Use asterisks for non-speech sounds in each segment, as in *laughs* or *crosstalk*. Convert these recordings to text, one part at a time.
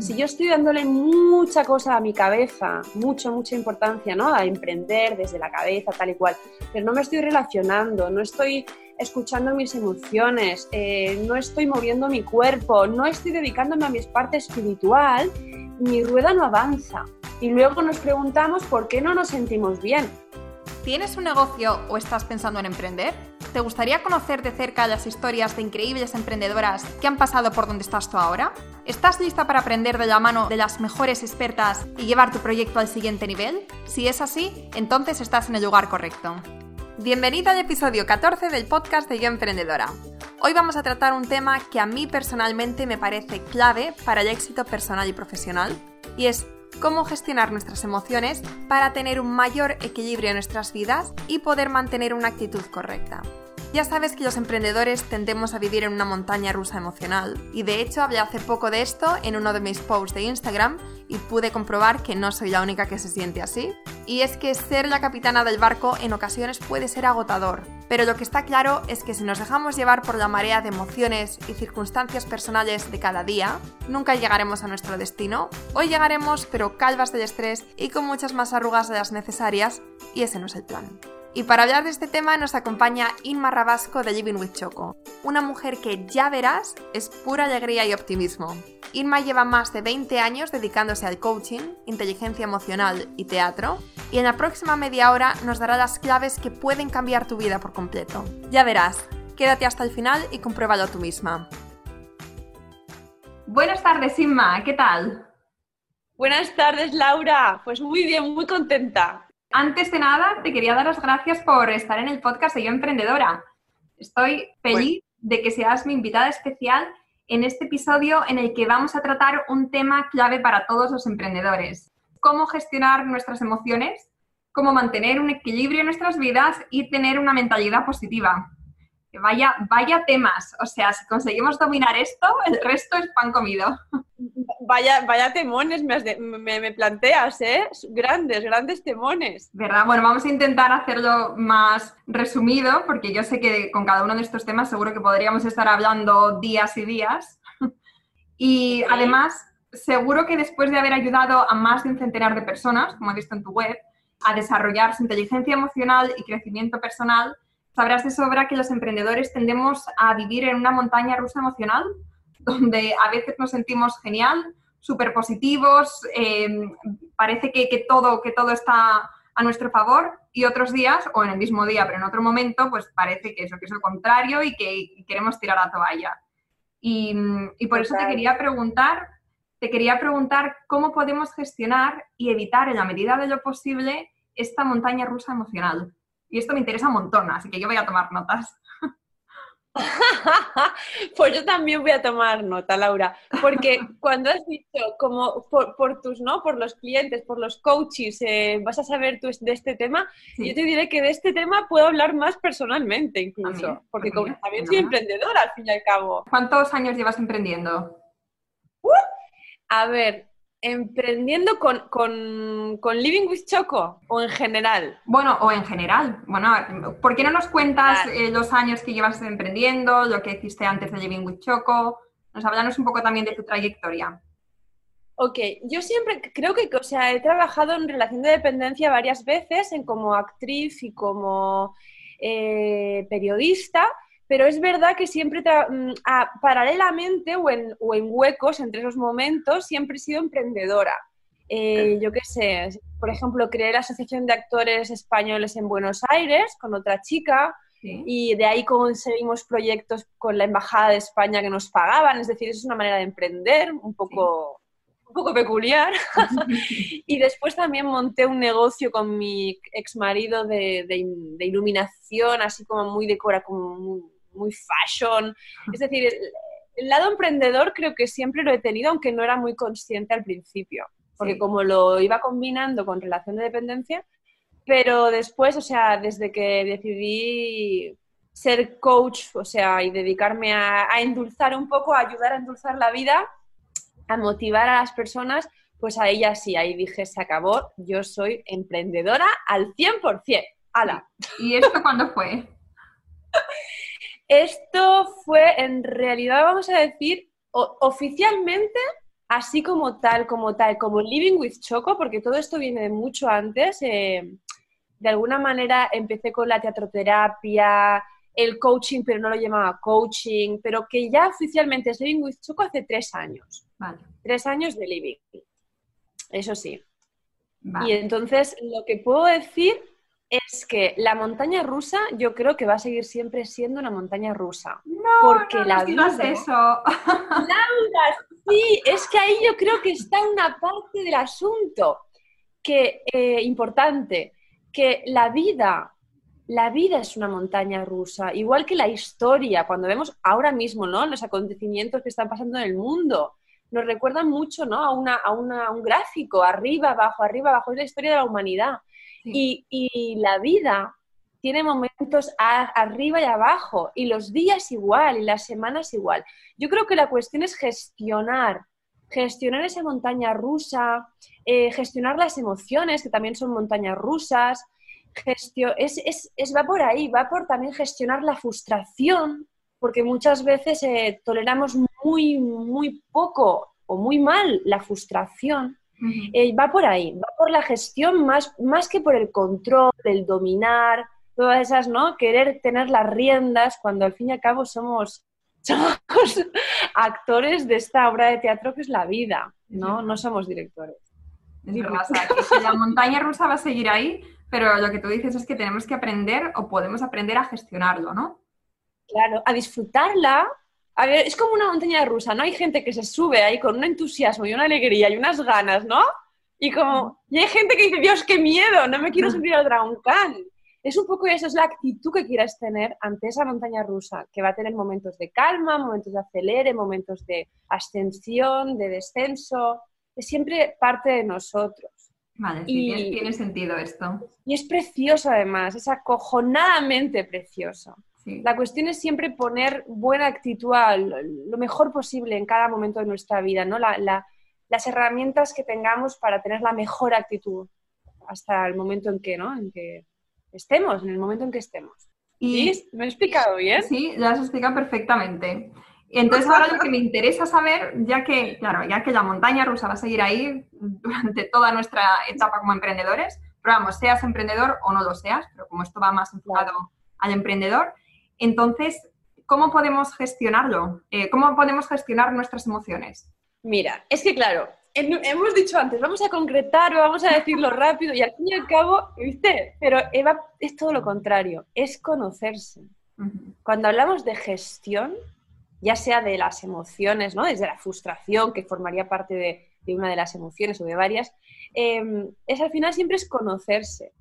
Si yo estoy dándole mucha cosa a mi cabeza, mucha, mucha importancia, ¿no? A emprender desde la cabeza, tal y cual, pero no me estoy relacionando, no estoy escuchando mis emociones, eh, no estoy moviendo mi cuerpo, no estoy dedicándome a mi parte espiritual, mi rueda no avanza. Y luego nos preguntamos por qué no nos sentimos bien. ¿Tienes un negocio o estás pensando en emprender? ¿Te gustaría conocer de cerca las historias de increíbles emprendedoras que han pasado por donde estás tú ahora? ¿Estás lista para aprender de la mano de las mejores expertas y llevar tu proyecto al siguiente nivel? Si es así, entonces estás en el lugar correcto. Bienvenido al episodio 14 del podcast de Yo Emprendedora. Hoy vamos a tratar un tema que a mí personalmente me parece clave para el éxito personal y profesional, y es cómo gestionar nuestras emociones para tener un mayor equilibrio en nuestras vidas y poder mantener una actitud correcta. Ya sabes que los emprendedores tendemos a vivir en una montaña rusa emocional y de hecho hablé hace poco de esto en uno de mis posts de Instagram y pude comprobar que no soy la única que se siente así. Y es que ser la capitana del barco en ocasiones puede ser agotador, pero lo que está claro es que si nos dejamos llevar por la marea de emociones y circunstancias personales de cada día, nunca llegaremos a nuestro destino. Hoy llegaremos pero calvas del estrés y con muchas más arrugas de las necesarias y ese no es el plan. Y para hablar de este tema nos acompaña Inma Rabasco de Living with Choco, una mujer que ya verás es pura alegría y optimismo. Inma lleva más de 20 años dedicándose al coaching, inteligencia emocional y teatro, y en la próxima media hora nos dará las claves que pueden cambiar tu vida por completo. Ya verás, quédate hasta el final y compruébalo tú misma. Buenas tardes, Inma, ¿qué tal? Buenas tardes, Laura. Pues muy bien, muy contenta. Antes de nada, te quería dar las gracias por estar en el podcast de Yo Emprendedora. Estoy feliz de que seas mi invitada especial en este episodio en el que vamos a tratar un tema clave para todos los emprendedores. Cómo gestionar nuestras emociones, cómo mantener un equilibrio en nuestras vidas y tener una mentalidad positiva. Vaya, vaya temas. O sea, si conseguimos dominar esto, el resto es pan comido. Vaya, vaya temones me, planteas, ¿eh? Grandes, grandes temones. ¿Verdad? Bueno, vamos a intentar hacerlo más resumido, porque yo sé que con cada uno de estos temas seguro que podríamos estar hablando días y días. *laughs* y además, seguro que después de haber ayudado a más de un centenar de personas, como he visto en tu web, a desarrollar su inteligencia emocional y crecimiento personal, sabrás de sobra que los emprendedores tendemos a vivir en una montaña rusa emocional donde a veces nos sentimos genial, súper positivos, em, parece que, todo, que todo está a nuestro favor y otros días, o en el mismo día, pero en otro momento, pues parece que eso, que es lo contrario y que queremos tirar la toalla. Y, por eso te quería preguntar, te quería preguntar cómo podemos gestionar y evitar en la medida de lo posible esta montaña rusa emocional. Y esto me interesa un montón, así que yo voy a tomar notas. *laughs* pues yo también voy a tomar nota, Laura, porque *laughs* cuando has dicho como por, tus, ¿no? Por los clientes, por los coaches, eh, vas a saber tú de este tema, yo te diré que de este tema puedo hablar más personalmente incluso, porque también soy emprendedora al fin y al cabo. ¿Cuántos años llevas emprendiendo? Uh, a ver, emprendiendo con, con, Living with Choco o en general? Bueno, o en general. Bueno, ¿por qué no nos cuentas eh, los años que llevas emprendiendo, lo que hiciste antes de Living with Choco? Nos hablanos un poco también de tu trayectoria. Ok, yo siempre creo que, o sea, he trabajado en relación de dependencia varias veces, en como actriz y como eh, periodista, pero es verdad que siempre, mm, paralelamente o en, huecos entre esos momentos, siempre he sido emprendedora. Eh, yo qué sé, por ejemplo, creé la Asociación de Actores Españoles en Buenos Aires con otra chica y de ahí conseguimos proyectos con la Embajada de España que nos pagaban, es decir, es una manera de emprender un poco, un poco peculiar. *laughs* *laughs* y después también monté un negocio con mi ex marido de, de, iluminación, así como muy decora, como muy, muy fashion. Es decir, el, lado emprendedor creo que siempre lo he tenido, aunque no era muy consciente al principio, porque como lo iba combinando con relación de dependencia, pero después, o sea, desde que decidí ser coach, o sea, y dedicarme a, endulzar un poco, a ayudar a endulzar la vida, a motivar a las personas, pues a ella sí, ahí dije, se acabó, yo soy emprendedora al 100%. ¡Hala! ¿Y esto cuándo fue? *laughs* Esto fue, en realidad, vamos a decir, oficialmente así como tal, como tal, como Living with Choco, porque todo esto viene de mucho antes. Eh, de alguna manera empecé con la teatroterapia, el coaching, pero no lo llamaba coaching, pero que ya oficialmente es Living with Choco hace tres años. Vale. Tres años de Living. Eso sí. Y entonces lo que puedo decir es que la montaña rusa yo creo que va a seguir siempre siendo una montaña rusa. No, porque la vida, eso. *laughs* Laura, sí, es que ahí yo creo que está una parte del asunto que eh, importante, que la vida, la vida es una montaña rusa, igual que la historia, cuando vemos ahora mismo, ¿no? Los acontecimientos que están pasando en el mundo, nos recuerdan mucho, ¿no? A, una, a, una, un gráfico, arriba, abajo, arriba, abajo, es la historia de la humanidad. Y, la vida tiene momentos arriba y abajo, y los días igual, y las semanas igual. Yo creo que la cuestión es gestionar, gestionar esa montaña rusa, eh, gestionar las emociones, que también son montañas rusas, es, es, va por ahí, va por también gestionar la frustración, porque muchas veces eh, toleramos muy, muy poco o muy mal la frustración eh, va por ahí, va por la gestión más, más que por el control, el dominar, todas esas, ¿no? Querer tener las riendas cuando al fin y al cabo somos, *laughs* actores de esta obra de teatro que es la vida, ¿no? No somos directores. Es verdad, la montaña rusa va a seguir ahí, pero lo que tú dices es que tenemos que aprender o podemos aprender a gestionarlo, ¿no? Claro, a disfrutarla a ver, es como una montaña rusa, ¿no? Hay gente que se sube ahí con un entusiasmo y una alegría y unas ganas, ¿no? Y como, y hay gente que dice, Dios, qué miedo, no me quiero subir al Dragon Khan. Es un poco eso, es la actitud que quieras tener ante esa montaña rusa, que va a tener momentos de calma, momentos de acelere, momentos de ascensión, de descenso. Es siempre parte de nosotros. Vale, sí, y, tiene sentido esto. Y es precioso además, es acojonadamente precioso. La cuestión es siempre poner buena actitud lo mejor posible en cada momento de nuestra vida, ¿no? las herramientas que tengamos para tener la mejor actitud hasta el momento en que, ¿no? En que estemos, en el momento en que estemos. Y, ¿Me he explicado bien? Sí, lo has explicado perfectamente. Entonces ahora lo que me interesa saber, ya que, claro, ya que la montaña rusa va a seguir ahí durante toda nuestra etapa como emprendedores, pero vamos, seas emprendedor o no lo seas, pero como esto va más enfocado al emprendedor, entonces, ¿cómo podemos gestionarlo? Eh, ¿Cómo podemos gestionar nuestras emociones? Mira, es que claro, hemos dicho antes, vamos a concretar o vamos a decirlo *laughs* rápido y al fin y al cabo, ¿viste? Pero Eva es todo lo contrario, es conocerse. Cuando hablamos de gestión, ya sea de las emociones, ¿no? Desde la frustración, que formaría parte de, una de las emociones o de varias, em, es al final siempre es conocerse.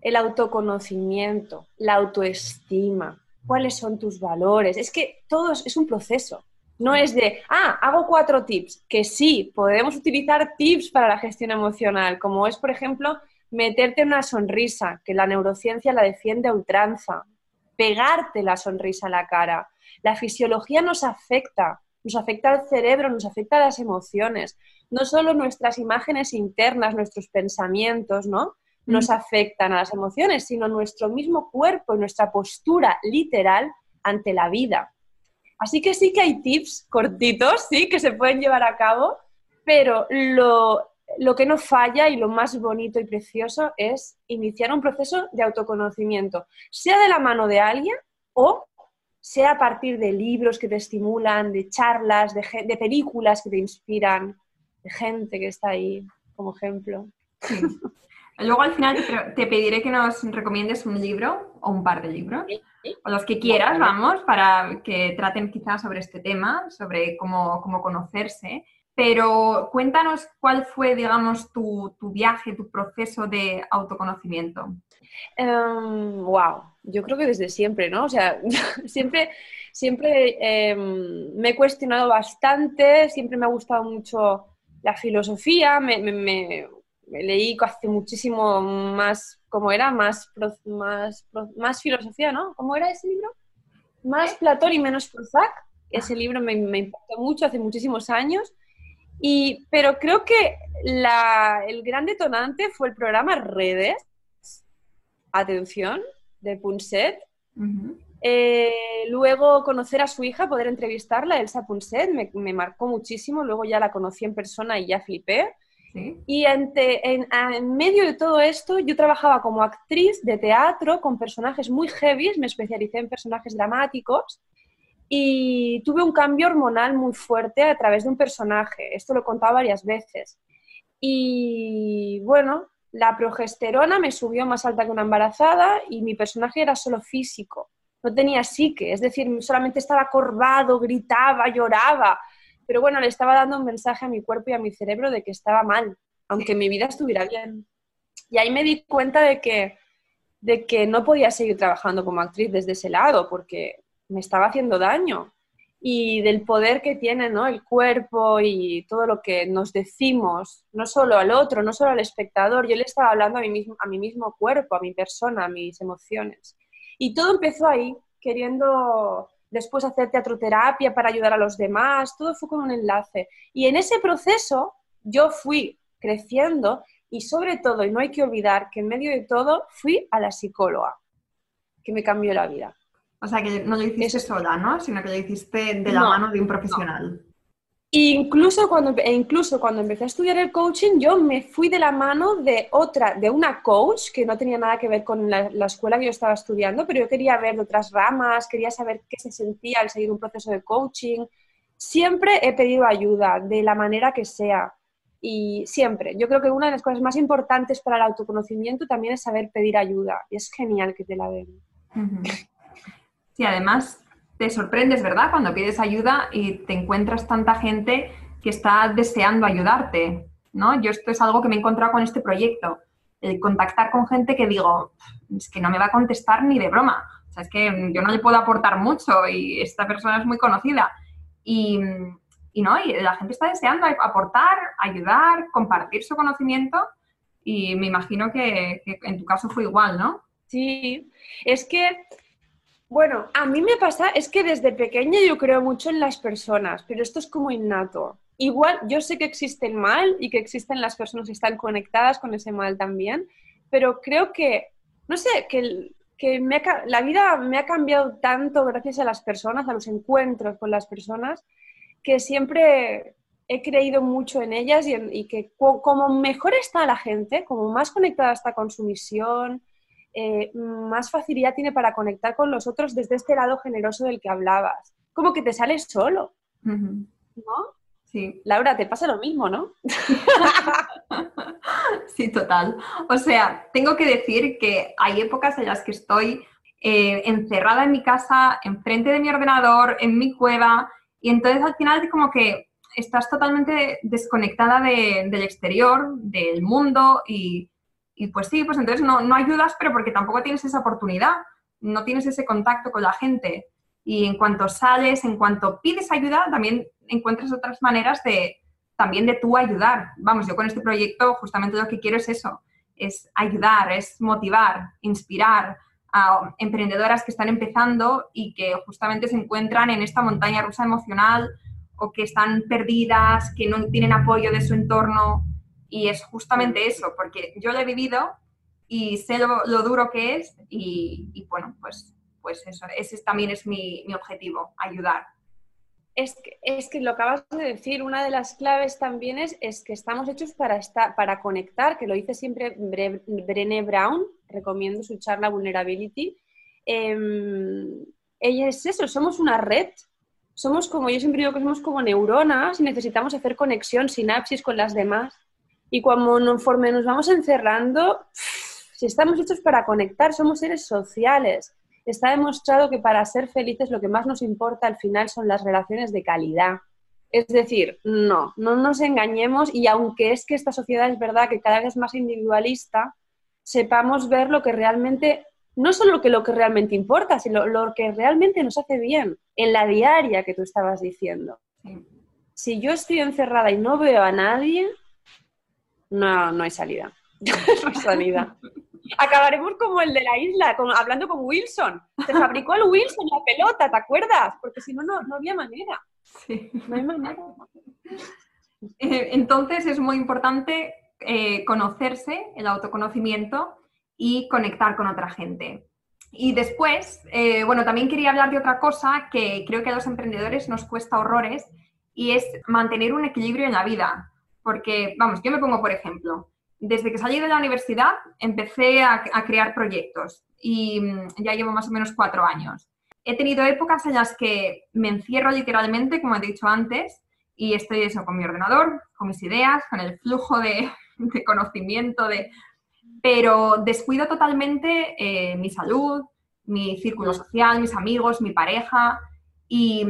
El autoconocimiento, la autoestima, cuáles son tus valores. Es que todo es un proceso. No es de, ah, hago cuatro tips, que sí, podemos utilizar tips para la gestión emocional, como es, por ejemplo, meterte una sonrisa, que la neurociencia la defiende a ultranza, pegarte la sonrisa a la cara. La fisiología nos afecta, nos afecta al cerebro, nos afecta a las emociones, no solo nuestras imágenes internas, nuestros pensamientos, ¿no? Nos afectan a las emociones, sino nuestro mismo cuerpo y nuestra postura literal ante la vida. Así que sí que hay tips cortitos, sí, que se pueden llevar a cabo, pero lo, lo que no falla y lo más bonito y precioso es iniciar un proceso de autoconocimiento, sea de la mano de alguien o sea a partir de libros que te estimulan, de charlas, de, de películas que te inspiran, de gente que está ahí como ejemplo. Luego al final te, pediré que nos recomiendes un libro o un par de libros, o los que quieras, vamos, para que traten quizás sobre este tema, sobre cómo, cómo conocerse. Pero cuéntanos cuál fue, digamos, tu, tu viaje, tu proceso de autoconocimiento. wow, em, yo creo que desde siempre, ¿no? O sea, *laughs* siempre, siempre em, me he cuestionado bastante, siempre me ha gustado mucho la filosofía, me, me leí hace muchísimo más, ¿cómo era? Más, más, más filosofía, ¿no? ¿Cómo era ese libro? Más Platón y menos Prozac. Ese libro me, me impactó mucho hace muchísimos años. Y, pero creo que la, el gran detonante fue el programa Redes, atención, de Punset, Eh, luego conocer a su hija, poder entrevistarla, Elsa Punset, me, marcó muchísimo. Luego ya la conocí en persona y ya flipé. Y en, medio de todo esto, yo trabajaba como actriz de teatro con personajes muy heavy, me especialicé en personajes dramáticos y tuve un cambio hormonal muy fuerte a través de un personaje. Esto lo he contado varias veces. Y bueno, la progesterona me subió más alta que una embarazada y mi personaje era solo físico no tenía psique, es decir, solamente estaba corvado, gritaba, lloraba, pero bueno, le estaba dando un mensaje a mi cuerpo y a mi cerebro de que estaba mal, aunque mi vida estuviera bien. Y ahí me di cuenta de que, de que no podía seguir trabajando como actriz desde ese lado, porque me estaba haciendo daño. Y del poder que tiene ¿no? el cuerpo y todo lo que nos decimos, no solo al otro, no solo al espectador, yo le estaba hablando a mí mismo, a mi mismo cuerpo, a mi persona, a mis emociones. Y todo empezó ahí, queriendo después hacer teatroterapia para ayudar a los demás, todo fue con un enlace. Y en ese proceso yo fui creciendo y sobre todo, y no hay que olvidar que en medio de todo fui a la psicóloga, que me cambió la vida. O sea, que no lo hiciste sola, ¿no? Sino que lo hiciste de la mano de un profesional. Incluso cuando, e incluso cuando empecé a estudiar el coaching, yo me fui de la mano de otra, de una coach que no tenía nada que ver con la, escuela que yo estaba estudiando, pero yo quería ver de otras ramas, quería saber qué se sentía al seguir un proceso de coaching. Siempre he pedido ayuda, de la manera que sea. Y siempre. Yo creo que una de las cosas más importantes para el autoconocimiento también es saber pedir ayuda. Y es genial que te la den. Sí, además te sorprendes, ¿verdad? Cuando pides ayuda y te encuentras tanta gente que está deseando ayudarte, ¿no? Yo esto es algo que me he encontrado con este proyecto, el contactar con gente que digo, es que no me va a contestar ni de broma, o sea, es que yo no le puedo aportar mucho y esta persona es muy conocida. Y, no, y la gente está deseando aportar, ayudar, compartir su conocimiento y me imagino que en tu caso fue igual, ¿no? Sí, es que bueno, a mí me pasa, es que desde pequeña yo creo mucho en las personas, pero esto es como innato. Igual, yo sé que existe el mal y que existen las personas que están conectadas con ese mal también, pero creo que, no sé, que, que la vida me ha cambiado tanto gracias a las personas, a los encuentros con las personas, que siempre he creído mucho en ellas y, y que como mejor está la gente, como más conectada está con su misión, eh, más facilidad tiene para conectar con los otros desde este lado generoso del que hablabas. Como que te sales solo, ¿no? Sí. Laura, te pasa lo mismo, ¿no? *laughs* sí, total. O sea, tengo que decir que hay épocas en las que estoy eh, encerrada en mi casa, enfrente de mi ordenador, en mi cueva, y entonces al final como que estás totalmente desconectada del exterior, del mundo, y y pues sí, pues entonces no, no ayudas, pero porque tampoco tienes esa oportunidad, no tienes ese contacto con la gente. Y en cuanto sales, en cuanto pides ayuda, también encuentras otras maneras de también de tú ayudar. Vamos, yo con este proyecto justamente lo que quiero es eso, es ayudar, es motivar, inspirar a emprendedoras que están empezando y que justamente se encuentran en esta montaña rusa emocional o que están perdidas, que no tienen apoyo de su entorno y es justamente eso, porque yo lo he vivido y sé lo, duro que es y, bueno, pues, pues eso, ese también es mi, objetivo, ayudar. Es que, es que lo acabas de decir, una de las claves también es, es que estamos hechos para, estar, para conectar, que lo dice siempre Brené Brown, recomiendo su charla Vulnerability. Em, ella es eso, somos una red, somos como, yo siempre digo que somos como neuronas y necesitamos hacer conexión, sinapsis con las demás. Y cuando conforme nos vamos encerrando, si estamos hechos para conectar, somos seres sociales. Está demostrado que para ser felices lo que más nos importa al final son las relaciones de calidad. Es decir, no, no nos engañemos y aunque es que esta sociedad es verdad que cada vez es más individualista, sepamos ver lo que realmente, no solo lo que, lo que realmente importa, sino lo que realmente nos hace bien en la diaria que tú estabas diciendo. Si yo estoy encerrada y no veo a nadie, no, no hay salida. *laughs* no hay salida. Acabaremos como el de la isla, hablando con Wilson. Se fabricó el Wilson la pelota, ¿te acuerdas? Porque si no, no había manera. Sí. No hay manera. *laughs* Eh, entonces es muy importante eh, conocerse, el autoconocimiento y conectar con otra gente. Y después, eh, bueno, también quería hablar de otra cosa que creo que a los emprendedores nos cuesta horrores y es mantener un equilibrio en la vida. Porque, vamos, yo me pongo por ejemplo, desde que salí de la universidad empecé a, crear proyectos y mm, ya llevo más o menos cuatro años. He tenido épocas en las que me encierro literalmente, como he dicho antes, y estoy eso con mi ordenador, con mis ideas, con el flujo de, *laughs* conocimiento, de... pero descuido totalmente eh, mi salud, mi círculo social, mis amigos, mi pareja. Y,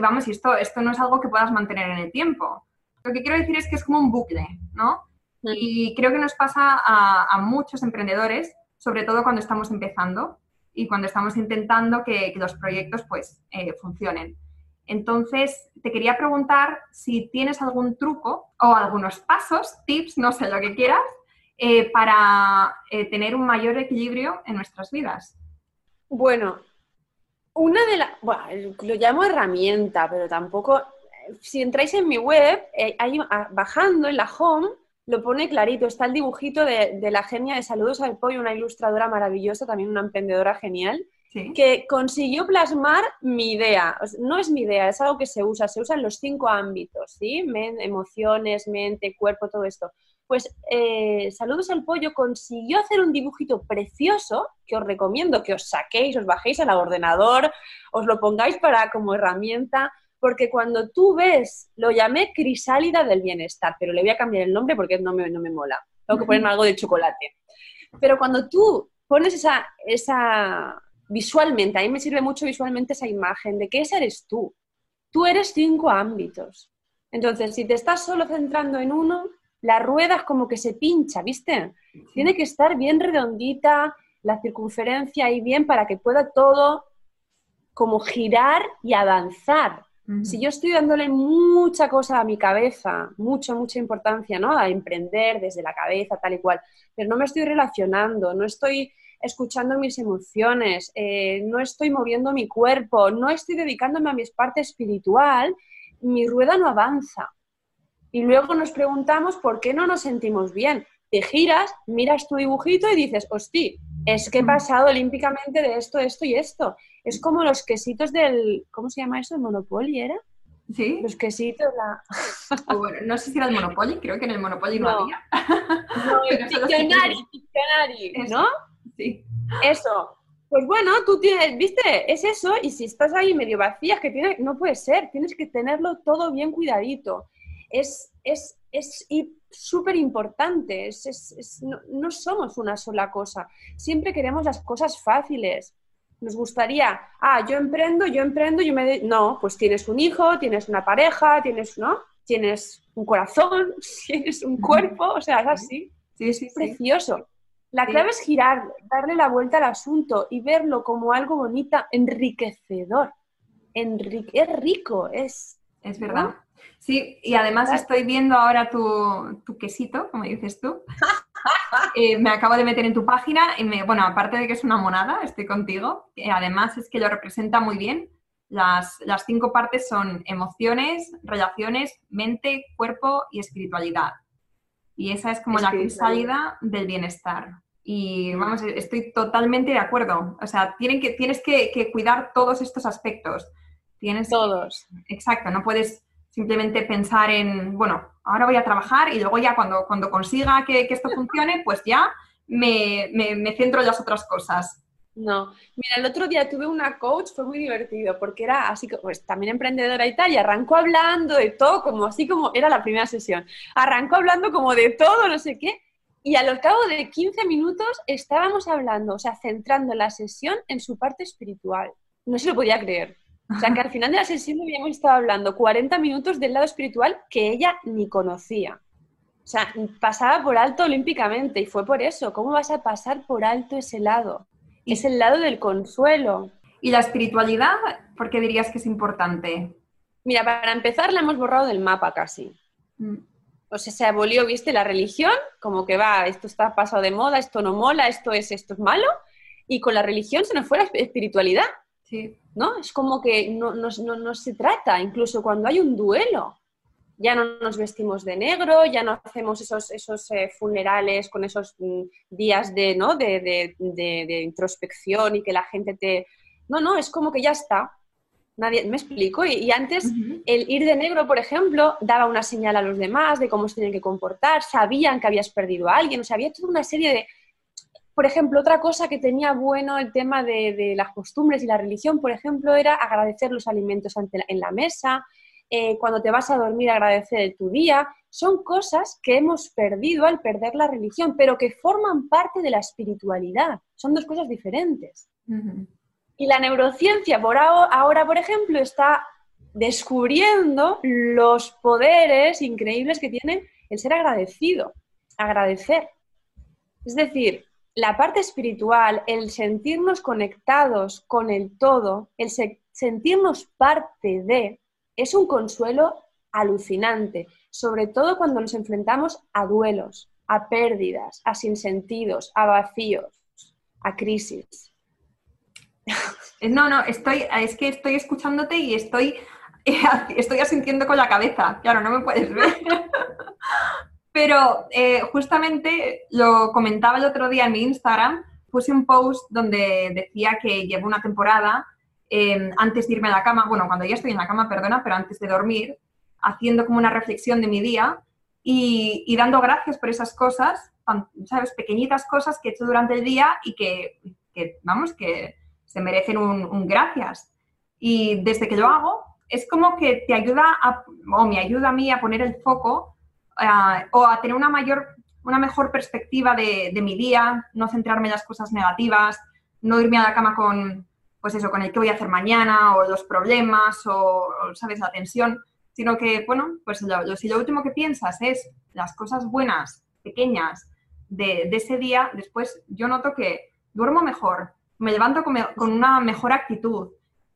vamos, y esto, esto no es algo que puedas mantener en el tiempo. Lo que quiero decir es que es como un bucle, ¿no? Y creo que nos pasa a, muchos emprendedores, sobre todo cuando estamos empezando y cuando estamos intentando que, los proyectos pues eh, funcionen. Entonces, te quería preguntar si tienes algún truco o algunos pasos, tips, no sé lo que quieras, eh, para eh, tener un mayor equilibrio en nuestras vidas. Bueno, una de las, bueno, lo llamo herramienta, pero tampoco, si entráis en mi web, eh, ah, bajando en la home, lo pone clarito, está el dibujito de, de, la genia de Saludos al Pollo, una ilustradora maravillosa, también una emprendedora genial, que consiguió plasmar mi idea. No es mi idea, es algo que se usa, se usa en los cinco ámbitos, ¿sí? emociones, mente, cuerpo, todo esto. Pues eh, Saludos al Pollo consiguió hacer un dibujito precioso que os recomiendo que os saquéis, os bajéis al ordenador, os lo pongáis para como herramienta, porque cuando tú ves, lo llamé crisálida del bienestar, pero le voy a cambiar el nombre porque no me, no me mola. Tengo que ponerme algo de chocolate. Pero cuando tú pones esa, esa visualmente, a mí me sirve mucho visualmente esa imagen de que ese eres tú. Tú eres cinco ámbitos. Entonces, si te estás solo centrando en uno, la rueda es como que se pincha, ¿viste? Tiene que estar bien redondita, la circunferencia ahí bien para que pueda todo como girar y avanzar. Si yo estoy dándole mucha cosa a mi cabeza, mucha, mucha importancia, ¿no? A emprender desde la cabeza, tal y cual, pero no me estoy relacionando, no estoy escuchando mis emociones, eh, no estoy moviendo mi cuerpo, no estoy dedicándome a mi parte espiritual, mi rueda no avanza. Y luego nos preguntamos por qué no nos sentimos bien. Te giras, miras tu dibujito y dices, hosti, es que he pasado olímpicamente de esto, esto y esto. Es como los quesitos del, ¿cómo se llama eso? ¿El Monopoly era? Sí. Los quesitos, la... bueno, no sé si era el Monopoly, creo que en el Monopoly no, había. *laughs* No, *laughs* el Pictionary, ¿no? Sí. Eso. Pues bueno, tú tienes, viste, es eso, y si estás ahí medio vacía, que tiene, no puede ser, tienes que tenerlo todo bien cuidadito. Es, es, es súper importante, es, no, no, somos una sola cosa, siempre queremos las cosas fáciles. Nos gustaría, ah, yo emprendo, yo emprendo, yo me... No, pues tienes un hijo, tienes una pareja, tienes, ¿no? Tienes un corazón, *laughs* tienes un cuerpo, o sea, es así. Sí, sí, Precioso. La clave es girar, darle la vuelta al asunto y verlo como algo bonito, enriquecedor. es rico, es. Es verdad. Sí, y además estoy viendo ahora tu, quesito, como dices tú. *laughs* Eh, me acabo de meter en tu página y me, bueno, aparte de que es una monada, estoy contigo, además es que lo representa muy bien. Las, las cinco partes son emociones, relaciones, mente, cuerpo y espiritualidad. Y esa es como la salida del bienestar. Y vamos, estoy totalmente de acuerdo. O sea, tienen que, tienes que, cuidar todos estos aspectos. Tienes todos. exacto, no puedes simplemente pensar en, bueno, ahora voy a trabajar y luego ya cuando, cuando consiga que, esto funcione, pues ya me, me, centro en las otras cosas. No, mira, el otro día tuve una coach, fue muy divertido, porque era así, pues también emprendedora y tal, y arrancó hablando de todo, como así como era la primera sesión. Arrancó hablando como de todo, no sé qué, y a lo cabo de 15 minutos estábamos hablando, o sea, centrando la sesión en su parte espiritual. No se lo podía creer. O sea, que al final de la sesión habíamos estado hablando 40 minutos del lado espiritual que ella ni conocía. O sea, pasaba por alto olímpicamente y fue por eso. ¿Cómo vas a pasar por alto ese lado? Es el lado del consuelo. ¿Y la espiritualidad? ¿Por qué dirías que es importante? Mira, para empezar la hemos borrado del mapa casi. Mm o sea, se abolió, viste, la religión, como que va, esto está pasado de moda, esto no mola, esto es, esto es malo, y con la religión se nos fue la espiritualidad. Sí. ¿No? Es como que no, no, no, se trata, incluso cuando hay un duelo. ya no nos vestimos de negro, ya no hacemos esos, esos eh, funerales con esos mm, días de, ¿no? De, de, introspección y que la gente te... No, no, es como que ya está. Nadie, me explico. Y, antes el ir de negro, por ejemplo, daba una señal a los demás de cómo se tenían que comportar, sabían que habías perdido a alguien, o sea, había toda una serie de... Por ejemplo, otra cosa que tenía bueno el tema de, las costumbres y la religión, por ejemplo, era agradecer los alimentos ante en la mesa, eh, cuando te vas a dormir agradecer tu día, son cosas que hemos perdido al perder la religión, pero que forman parte de la espiritualidad. Son dos cosas diferentes. Y la neurociencia por ahora, por ejemplo, está descubriendo los poderes increíbles que tiene el ser agradecido, agradecer. Es decir, la parte espiritual, el sentirnos conectados con el todo, el sentirnos parte de, es un consuelo alucinante, sobre todo cuando nos enfrentamos a duelos, a pérdidas, a sinsentidos, a vacíos, a crisis. *laughs* No, no, estoy, es que estoy escuchándote y estoy, *laughs* estoy asintiendo con la cabeza. Claro, no me puedes ver. *laughs* Pero eh, justamente lo comentaba el otro día en mi Instagram, puse un post donde decía que llevo una temporada Em, antes de irme a la cama, bueno, cuando ya estoy en la cama, perdona, pero antes de dormir, haciendo como una reflexión de mi día y, dando gracias por esas cosas, ¿sabes? Pequeñitas cosas que he hecho durante el día y que, vamos, que se merecen un, gracias. Y desde que lo hago, es como que te ayuda o me ayuda a mí a poner el foco eh, o a tener una mayor, una mejor perspectiva de, de mi día, no centrarme en las cosas negativas, no irme a la cama con, pues eso, con el que voy a hacer mañana o los problemas o, ¿sabes?, la tensión, sino que, bueno, pues si lo último que piensas es las cosas buenas, pequeñas de, ese día, después yo noto que duermo mejor, me levanto con, una mejor actitud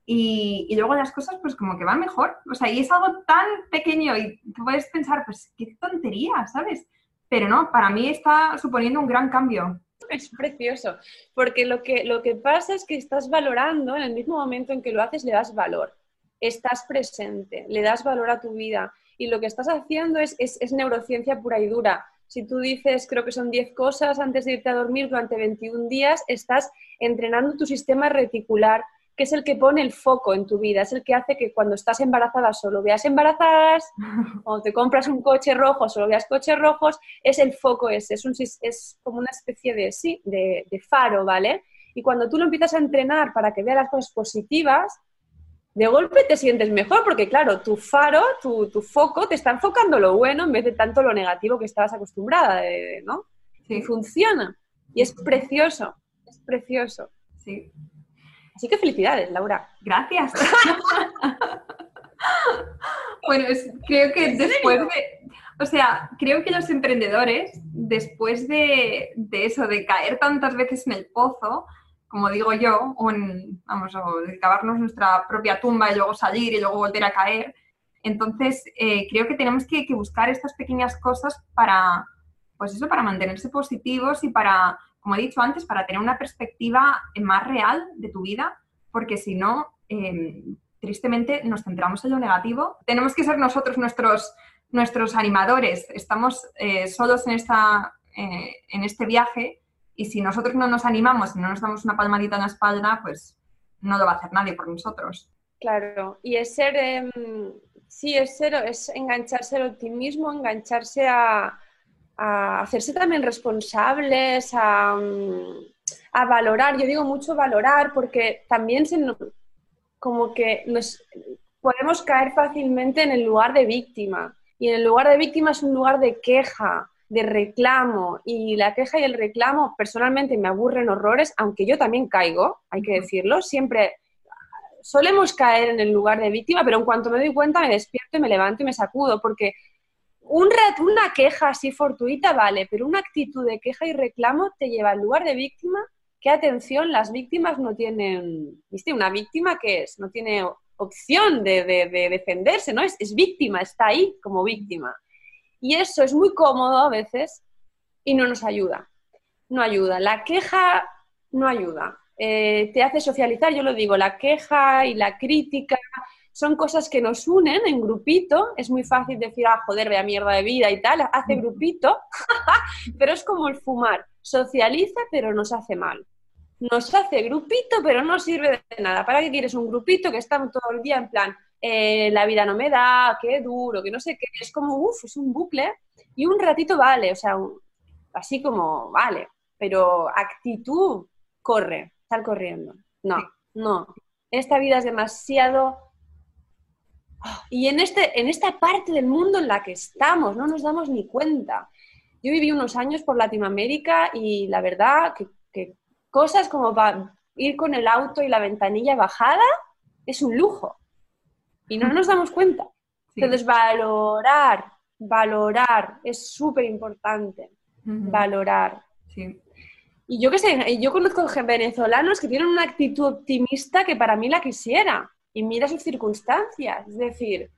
y, luego las cosas pues como que van mejor. O sea, y es algo tan pequeño y puedes pensar, pues qué tontería, ¿sabes? Pero no, para mí está suponiendo un gran cambio. es precioso, porque lo que, lo que pasa es que estás valorando, en el mismo momento en que lo haces, le das valor, estás presente, le das valor a tu vida y lo que estás haciendo es, es, neurociencia pura y dura. Si tú dices, creo que son 10 cosas antes de irte a dormir durante 21 días, estás entrenando tu sistema reticular que es el que pone el foco en tu vida, es el que hace que cuando estás embarazada solo veas embarazadas, *laughs* o te compras un coche rojo solo veas coches rojos, es el foco ese, es, un, es como una especie de, sí, de, faro, ¿vale? Y cuando tú lo empiezas a entrenar para que veas las cosas positivas, de golpe te sientes mejor porque, claro, tu faro, tu, foco te está enfocando lo bueno en vez de tanto lo negativo que estabas acostumbrada, ¿no? Y funciona. Y es precioso, es precioso. Sí. Así que felicidades, Laura. Gracias. *laughs* bueno, creo que después de, o sea, creo que los emprendedores, después de, eso, de caer tantas veces en el pozo, como digo yo, o en, vamos, o de cavarnos nuestra propia tumba y luego salir y luego volver a caer, entonces eh, creo que tenemos que, que buscar estas pequeñas cosas para, pues eso, para mantenerse positivos y para como he dicho antes, para tener una perspectiva más real de tu vida, porque si no, em, tristemente nos centramos en lo negativo. Tenemos que ser nosotros nuestros, nuestros animadores. Estamos eh, solos en, esta, eh, en este viaje y si nosotros no nos animamos y no nos damos una palmadita en la espalda, pues no lo va a hacer nadie por nosotros. Claro, y es ser, em, sí, es ser, es engancharse al optimismo, engancharse a, a hacerse también responsables, a, a, valorar. Yo digo mucho valorar porque también se, como que nos podemos caer fácilmente en el lugar de víctima. Y en el lugar de víctima es un lugar de queja, de reclamo. Y la queja y el reclamo personalmente me aburren horrores, aunque yo también caigo, hay que decirlo. Siempre solemos caer en el lugar de víctima, pero en cuanto me doy cuenta me despierto y me levanto y me sacudo, porque un una queja así fortuita vale, pero una actitud de queja y reclamo te lleva al lugar de víctima, que atención, las víctimas no tienen, ¿viste? Una víctima que es, no tiene opción de, defenderse, ¿no? Es, víctima, está ahí como víctima. Y eso es muy cómodo a veces y no nos ayuda. No ayuda. La queja no ayuda. Eh, te hace socializar, yo lo digo, la queja y la crítica son cosas que nos unen en grupito. Es muy fácil decir, ah, joder, vea mierda de vida y tal, hace grupito, *laughs* pero es como el fumar. Socializa, pero nos hace mal. Nos hace grupito, pero no sirve de nada. ¿Para qué quieres un grupito que está todo el día en plan, eh, la vida no me da, qué duro, que no sé qué? Es como, uff, es un bucle y un ratito vale, o sea, así como, vale, pero actitud, corre, estar corriendo. No, no. Esta vida es demasiado y en, este, en esta parte del mundo en la que estamos, no nos damos ni cuenta. Yo viví unos años por Latinoamérica y la verdad que, cosas como ir con el auto y la ventanilla bajada es un lujo. Y no nos damos cuenta. Entonces, valorar, valorar es súper importante. Valorar. Y yo qué sé, yo conozco venezolanos que tienen una actitud optimista que para mí la quisiera y mira sus circunstancias. Es decir,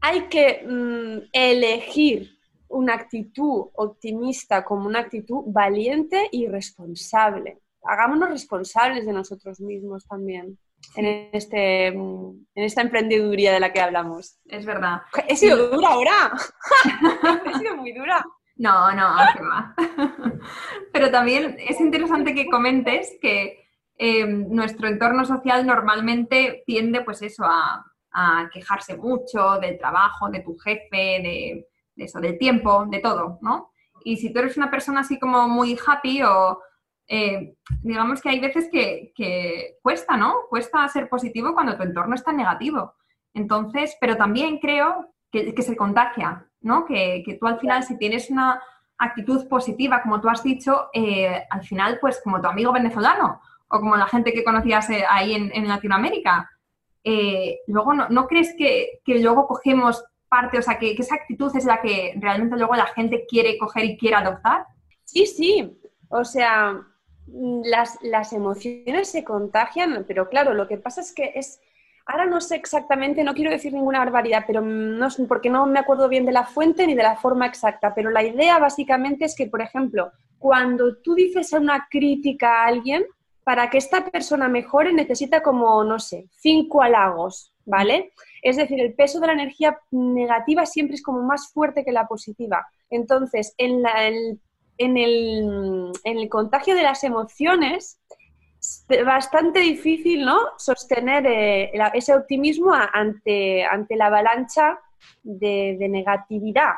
hay que mm, elegir una actitud optimista como una actitud valiente y responsable. Hagámonos responsables de nosotros mismos también en, este, mm, en esta emprendeduría de la que hablamos. Es verdad. He sido dura ahora. *laughs* He sido muy dura. No, no, va. *laughs* Pero también es interesante que comentes que Em, nuestro entorno social normalmente tiende pues eso a, quejarse mucho del trabajo, de tu jefe, de, eso, del tiempo, de todo, ¿no? Y si tú eres una persona así como muy happy o eh, digamos que hay veces que, cuesta, ¿no? Cuesta ser positivo cuando tu entorno está negativo. Entonces, pero también creo que, se contagia, ¿no? Que, tú al final, si tienes una actitud positiva, como tú has dicho, eh, al final, pues como tu amigo venezolano, o como la gente que conocías eh, ahí en, Latinoamérica, eh, luego no, crees que, luego cogemos parte, o sea, que, esa actitud es la que realmente luego la gente quiere coger y quiere adoptar? Sí, sí. O sea, las, las emociones se contagian, pero claro, lo que pasa es que es... Ahora no sé exactamente, no quiero decir ninguna barbaridad, pero no, porque no me acuerdo bien de la fuente ni de la forma exacta, pero la idea básicamente es que, por ejemplo, cuando tú dices una crítica a alguien, para que esta persona mejore necesita como, no sé, cinco halagos, ¿vale? Es decir, el peso de la energía negativa siempre es como más fuerte que la positiva. Entonces, en, el, en, el, contagio de las emociones, es bastante difícil, ¿no? Sostener eh, ese optimismo ante, ante la avalancha de, negatividad.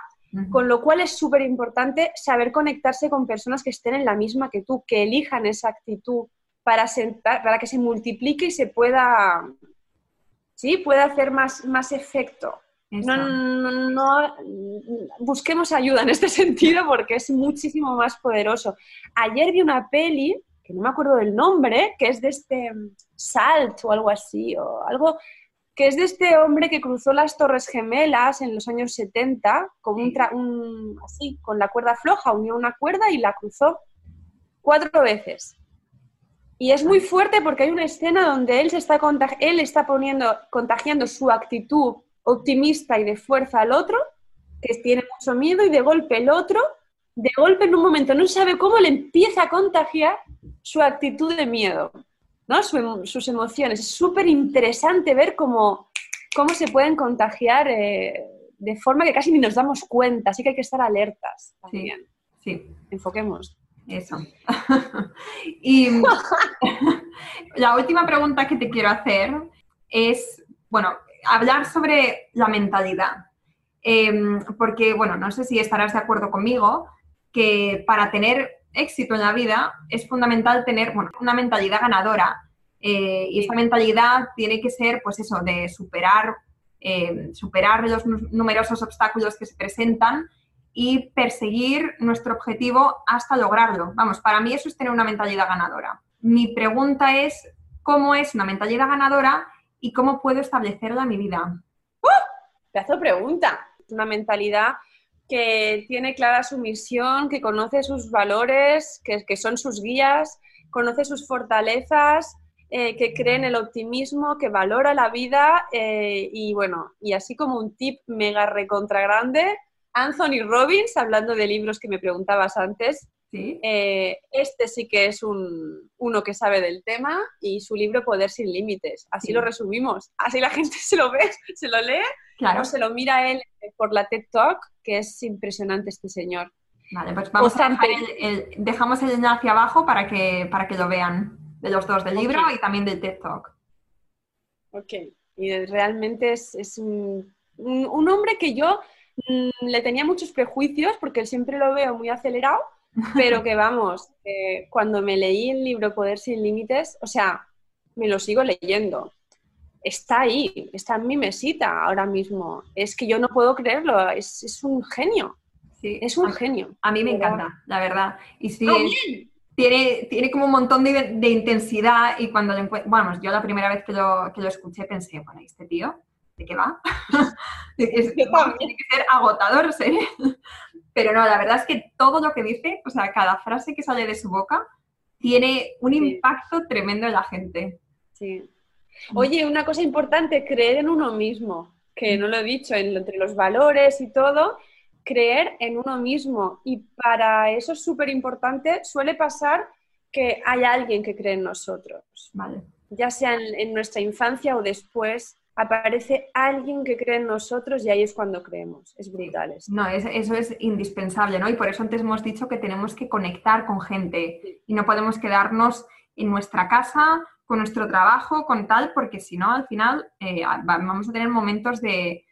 Con lo cual es súper importante saber conectarse con personas que estén en la misma que tú, que elijan esa actitud para, sentar, para que se multiplique y se pueda, ¿sí? pueda hacer más, más efecto. No, no, busquemos ayuda en este *laughs* sentido porque es muchísimo más poderoso. Ayer vi una peli, que no me acuerdo del nombre, que es de este Salt o algo así, o algo que es de este hombre que cruzó las Torres Gemelas en los años 70 con, un, así, con la cuerda floja, unió una cuerda y la cruzó cuatro veces. Y es muy fuerte porque hay una escena donde él, se está, él está poniendo, contagiando su actitud optimista y de fuerza al otro, que tiene mucho miedo, y de golpe el otro, de golpe en un momento no sabe cómo le empieza a contagiar su actitud de miedo, ¿no? sus emociones. Es súper interesante ver cómo, cómo se pueden contagiar eh, de forma que casi ni nos damos cuenta, así que hay que estar alertas también. sí. Enfoquemos. Eso. *laughs* y *laughs* la última pregunta que te quiero hacer es, bueno, hablar sobre la mentalidad. Em, porque, bueno, no sé si estarás de acuerdo conmigo que para tener éxito en la vida es fundamental tener bueno, una mentalidad ganadora. Eh, y esta mentalidad tiene que ser, pues eso, de superar, eh, superar los numerosos obstáculos que se presentan y perseguir nuestro objetivo hasta lograrlo. Vamos, para mí eso es tener una mentalidad ganadora. Mi pregunta es, ¿cómo es una mentalidad ganadora y cómo puedo establecerla en mi vida? ¡Uh! Pedazo pregunta. Una mentalidad que tiene clara su misión, que conoce sus valores, que, son sus guías, conoce sus fortalezas, eh, que cree en el optimismo, que valora la vida eh, y bueno, y así como un tip mega recontra grande, Anthony Robbins, hablando de libros que me preguntabas antes, Eh, este sí que es un, uno que sabe del tema y su libro Poder sin Límites. Así lo resumimos. Así la gente *laughs* se lo ve, se lo lee claro. o se lo mira él por la TED Talk, que es impresionante este señor. Vale, pues vamos a dejar el, dejamos el enlace abajo para que, para que lo vean, de los dos, del libro y también del TED Talk. Ok, y realmente es, un, hombre que yo mm, le tenía muchos prejuicios porque siempre lo veo muy acelerado, pero que vamos, cuando me leí el libro Poder sin Límites, o sea, me lo sigo leyendo. Está ahí, está en mi mesita ahora mismo. Es que yo no puedo creerlo, es un genio es un genio. A mí me encanta, la verdad. Y sí, tiene, tiene como un montón de, intensidad y cuando lo bueno, yo la primera vez que lo, que lo escuché pensé, bueno, este tío? ¿De qué va? *laughs* es, tiene que ser agotador, ¿sí? *laughs* Pero no, la verdad es que todo lo que dice, o sea, cada frase que sale de su boca, tiene un impacto tremendo en la gente. Sí. Oye, una cosa importante, creer en uno mismo, que no lo he dicho, entre los valores y todo, creer en uno mismo. Y para eso es súper importante, suele pasar que hay alguien que cree en nosotros. Vale. Ya sea en, nuestra infancia o después, aparece alguien que cree en nosotros y ahí es cuando creemos. Es brutal. Eso. No, eso es indispensable, ¿no? Y por eso antes hemos dicho que tenemos que conectar con gente y no podemos quedarnos en nuestra casa, con nuestro trabajo, con tal, porque si no, al final eh, vamos a tener momentos de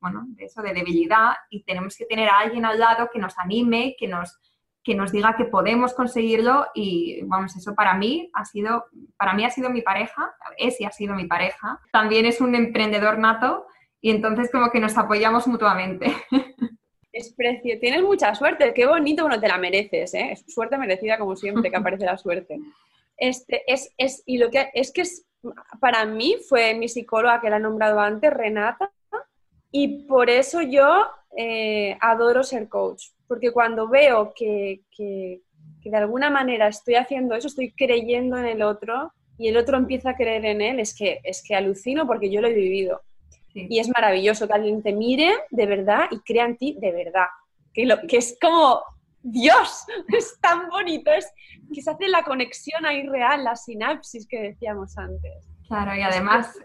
bueno, de eso, de debilidad y tenemos que tener a alguien al lado que nos anime, que nos, que nos diga que podemos conseguirlo y vamos, eso para mí ha sido, para mí ha sido mi pareja, es y ha sido mi pareja, también es un emprendedor nato y entonces como que nos apoyamos mutuamente. *laughs* Es precio, tienes mucha suerte, qué bonito, bueno, te la mereces, ¿eh? Es suerte merecida como siempre que aparece la suerte. Este, es, es, y lo que es que es, para mí fue mi psicóloga que la he nombrado antes, Renata, y por eso yo eh, adoro ser coach, porque cuando veo que, de alguna manera estoy haciendo eso, estoy creyendo en el otro y el otro empieza a creer en él, es que, es que alucino porque yo lo he vivido. Y es maravilloso que alguien te mire de verdad y crea en ti de verdad. Que, lo, que es como, Dios, *laughs* es tan bonito, es que se hace la conexión ahí real, la sinapsis que decíamos antes. Claro, y además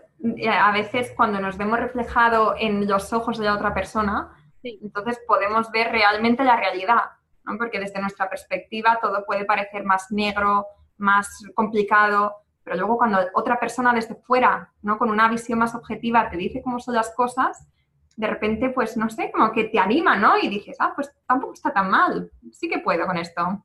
a veces cuando nos vemos reflejado en los ojos de la otra persona, entonces podemos ver realmente la realidad, ¿no? porque desde nuestra perspectiva todo puede parecer más negro, más complicado, pero luego cuando otra persona desde fuera, ¿no? con una visión más objetiva, te dice cómo son las cosas, de repente, pues no sé, como que te anima, ¿no? Y dices, ah, pues tampoco está tan mal, sí que puedo con esto.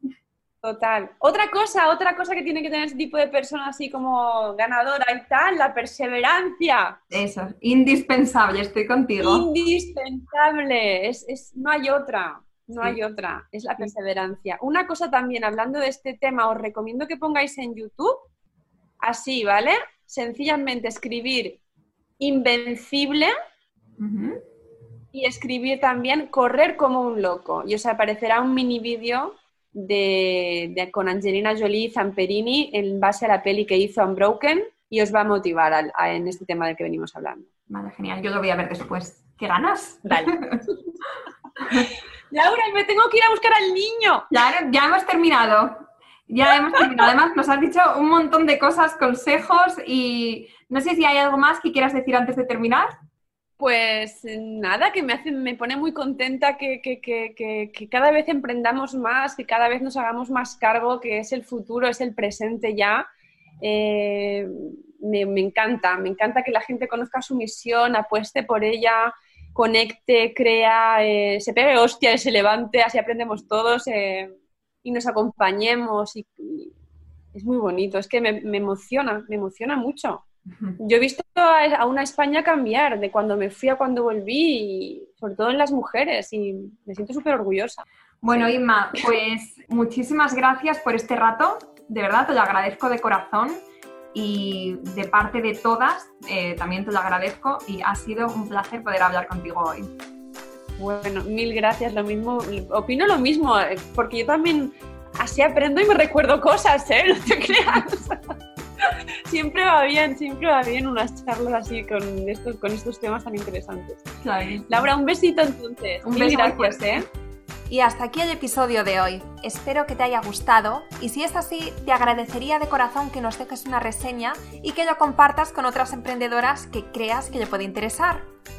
Total. Otra cosa, otra cosa que tiene que tener ese tipo de persona así como ganadora y tal, la perseverancia. Eso, indispensable, estoy contigo. Indispensable, es, no hay otra, no hay otra, es la perseverancia. Una cosa también, hablando de este tema, os recomiendo que pongáis en YouTube, así, ¿vale? Sencillamente escribir invencible y escribir también correr como un loco. Y os aparecerá un mini vídeo de, con Angelina Jolie y Zamperini en base a la peli que hizo Unbroken y os va a motivar en este tema del que venimos hablando. Vale, genial. Yo lo voy a ver después. ¿Qué ganas? Vale. *laughs* Laura, me tengo que ir a buscar al niño. Ya, ya hemos terminado. Ya hemos terminado. Además, nos has dicho un montón de cosas, consejos y no sé si hay algo más que quieras decir antes de terminar. Pues nada, que me hace, me pone muy contenta que, cada vez emprendamos más, que cada vez nos hagamos más cargo, que es el futuro, es el presente ya. Eh, me, encanta, me encanta que la gente conozca su misión, apueste por ella, conecte, crea, eh, se pegue hostia y se levante, así aprendemos todos eh, y nos acompañemos. Y, es muy bonito, es que me emociona, me emociona mucho. Yo he visto a una España cambiar de cuando me fui a cuando volví, sobre todo en las mujeres, y me siento súper orgullosa. Bueno, Inma, pues muchísimas gracias por este rato. De verdad, te lo agradezco de corazón y de parte de todas eh, también te lo agradezco y ha sido un placer poder hablar contigo hoy. Bueno, mil gracias, lo mismo, opino lo mismo, eh, porque yo también así aprendo y me recuerdo cosas, ¿eh? *laughs* No te creas *laughs* siempre va bien, siempre va bien unas charlas así con estos, con estos temas tan interesantes. Laura, un besito entonces. Un beso gracias, ¿eh? Y hasta aquí el episodio de hoy. Espero que te haya gustado y si es así, te agradecería de corazón que nos dejes una reseña y que lo compartas con otras emprendedoras que creas que le puede interesar.